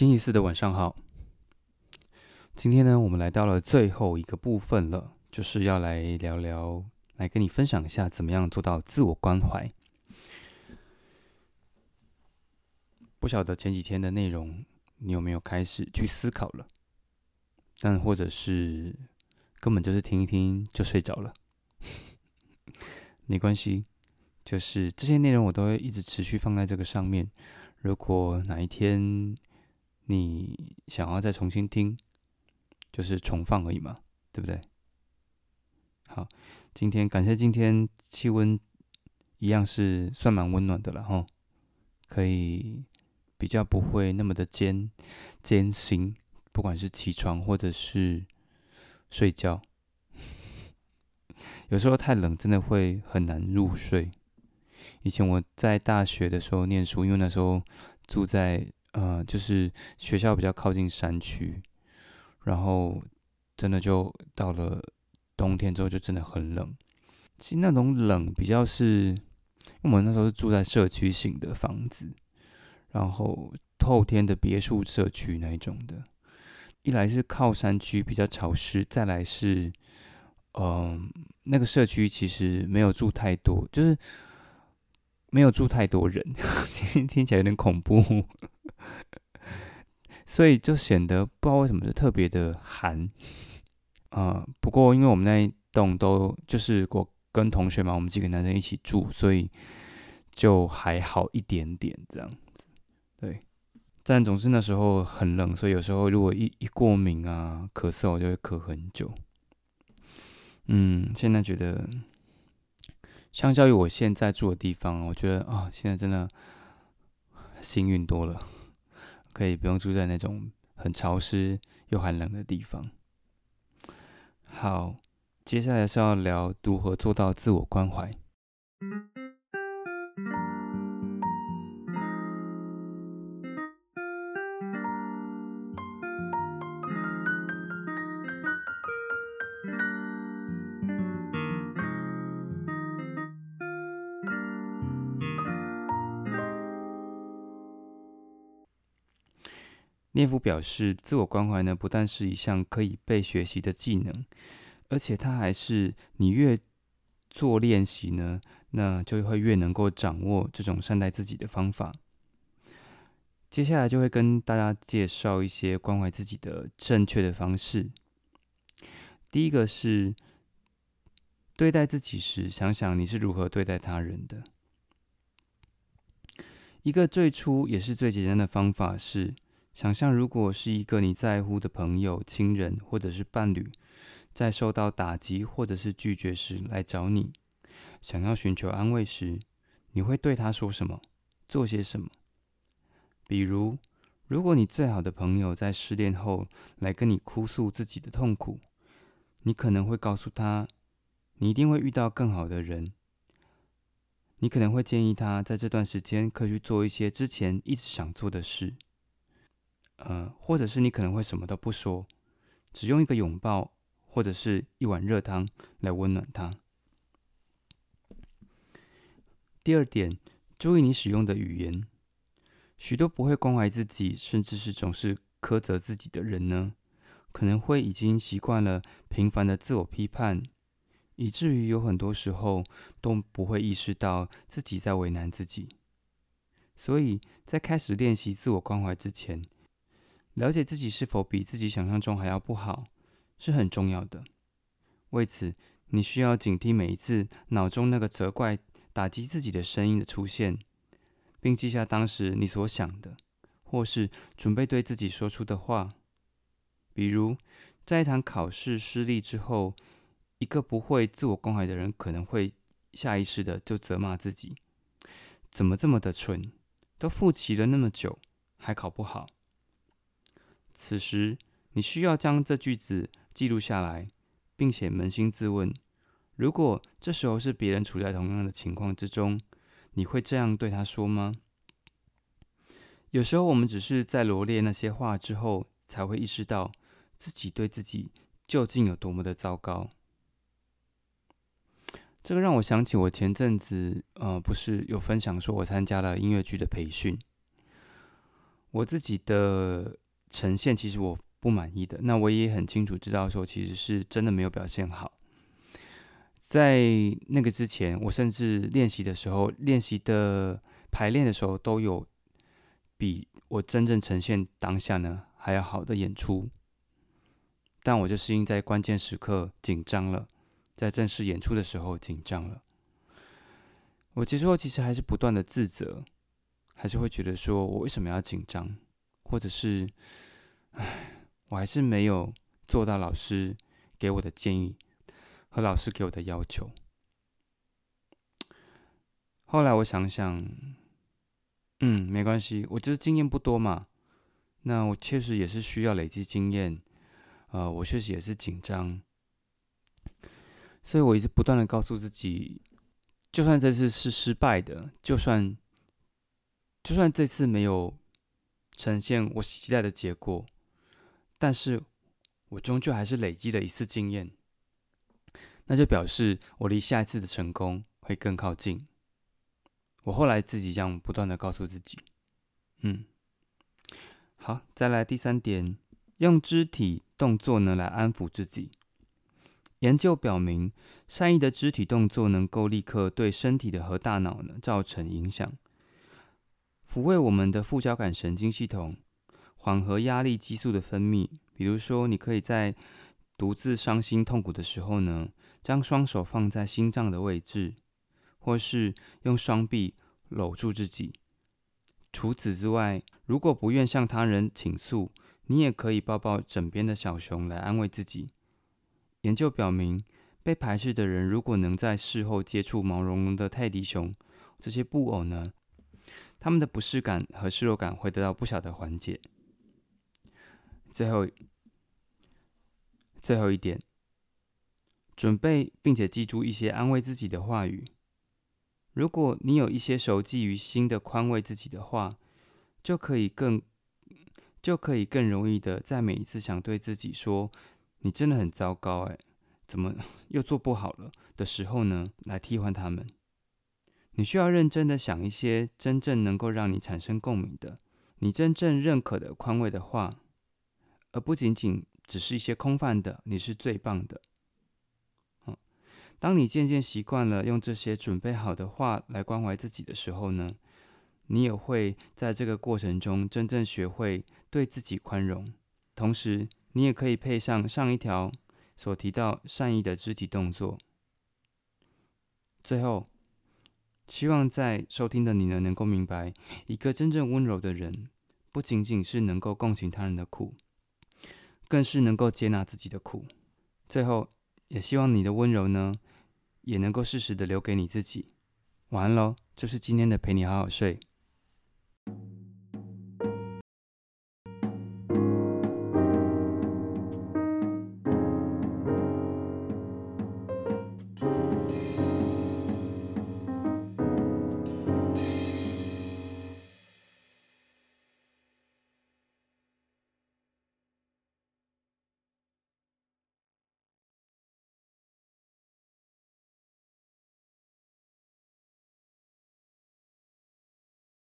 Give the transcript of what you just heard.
星期四的晚上好。今天呢，我们来到了最后一个部分了，就是要来聊聊，来跟你分享一下怎么样做到自我关怀。不晓得前几天的内容，你有没有开始去思考了？但或者是根本就是听一听就睡着了，没关系，就是这些内容我都会一直持续放在这个上面。如果哪一天你想要再重新听，就是重放而已嘛，对不对？好，今天感谢今天气温一样是算蛮温暖的了哈，可以比较不会那么的艰艰辛，不管是起床或者是睡觉，有时候太冷真的会很难入睡。以前我在大学的时候念书，因为那时候住在呃，就是学校比较靠近山区，然后真的就到了冬天之后就真的很冷。其实那种冷比较是，因为我们那时候是住在社区型的房子，然后透天的别墅社区那一种的。一来是靠山区比较潮湿，再来是，嗯，那个社区其实没有住太多，就是没有住太多人，听听起来有点恐怖。所以就显得不知道为什么就特别的寒啊。不过因为我们那一栋都就是我跟同学嘛，我们几个男生一起住，所以就还好一点点这样子。对，但总是那时候很冷，所以有时候如果一一过敏啊、咳嗽，就会咳很久。嗯，现在觉得相较于我现在住的地方，我觉得啊，现在真的幸运多了。可以不用住在那种很潮湿又寒冷的地方。好，接下来是要聊如何做到自我关怀。聂夫表示，自我关怀呢，不但是一项可以被学习的技能，而且它还是你越做练习呢，那就会越能够掌握这种善待自己的方法。接下来就会跟大家介绍一些关怀自己的正确的方式。第一个是对待自己时，想想你是如何对待他人的。一个最初也是最简单的方法是。想象，如果是一个你在乎的朋友、亲人或者是伴侣，在受到打击或者是拒绝时来找你，想要寻求安慰时，你会对他说什么？做些什么？比如，如果你最好的朋友在失恋后来跟你哭诉自己的痛苦，你可能会告诉他，你一定会遇到更好的人。你可能会建议他在这段时间可以去做一些之前一直想做的事。呃，或者是你可能会什么都不说，只用一个拥抱或者是一碗热汤来温暖他。第二点，注意你使用的语言。许多不会关怀自己，甚至是总是苛责自己的人呢，可能会已经习惯了频繁的自我批判，以至于有很多时候都不会意识到自己在为难自己。所以在开始练习自我关怀之前，了解自己是否比自己想象中还要不好，是很重要的。为此，你需要警惕每一次脑中那个责怪、打击自己的声音的出现，并记下当时你所想的，或是准备对自己说出的话。比如，在一场考试失利之后，一个不会自我关怀的人可能会下意识的就责骂自己：“怎么这么的蠢？都复习了那么久，还考不好。”此时，你需要将这句子记录下来，并且扪心自问：如果这时候是别人处在同样的情况之中，你会这样对他说吗？有时候，我们只是在罗列那些话之后，才会意识到自己对自己究竟有多么的糟糕。这个让我想起我前阵子，呃，不是有分享说我参加了音乐剧的培训。我自己的呈现其实我不满意的，那我也很清楚知道说，其实是真的没有表现好。在那个之前，我甚至练习的时候，练习的排练的时候，都有比我真正呈现当下呢还要好的演出。但我就是因在关键时刻紧张了，在正式演出的时候紧张了。我结束后其实还是不断的自责，还是会觉得说我为什么要紧张，或者是，唉，我还是没有做到老师给我的建议和老师给我的要求。后来我想想，嗯，没关系，我就是经验不多嘛，那我确实也是需要累积经验。呃，我确实也是紧张，所以我一直不断的告诉自己，就算这次是失败的，就算就算这次没有呈现我期待的结果，但是我终究还是累积了一次经验，那就表示我离下一次的成功会更靠近。我后来自己这样不断的告诉自己，嗯，好，再来第三点，用肢体。动作呢，来安抚自己。研究表明，善意的肢体动作能够立刻对身体的和大脑呢造成影响，抚慰我们的副交感神经系统，缓和压力激素的分泌。比如说，你可以在独自伤心痛苦的时候呢，将双手放在心脏的位置，或是用双臂搂住自己。除此之外，如果不愿向他人倾诉，你也可以抱抱枕边的小熊来安慰自己。研究表明，被排斥的人如果能在事后接触毛茸茸的泰迪熊这些布偶呢，他们的不适感和失落感会得到不小的缓解。最后，最后一点，准备并且记住一些安慰自己的话语。如果你有一些熟记于心的宽慰自己的话，就可以更。就可以更容易的在每一次想对自己说“你真的很糟糕，哎，怎么又做不好了”的时候呢，来替换他们。你需要认真的想一些真正能够让你产生共鸣的、你真正认可的宽慰的话，而不仅仅只是一些空泛的“你是最棒的”。嗯，当你渐渐习惯了用这些准备好的话来关怀自己的时候呢？你也会在这个过程中真正学会对自己宽容，同时你也可以配上上一条所提到善意的肢体动作。最后，希望在收听的你呢，能够明白，一个真正温柔的人，不仅仅是能够共情他人的苦，更是能够接纳自己的苦。最后，也希望你的温柔呢，也能够适时的留给你自己。晚安喽，这是今天的陪你好好睡。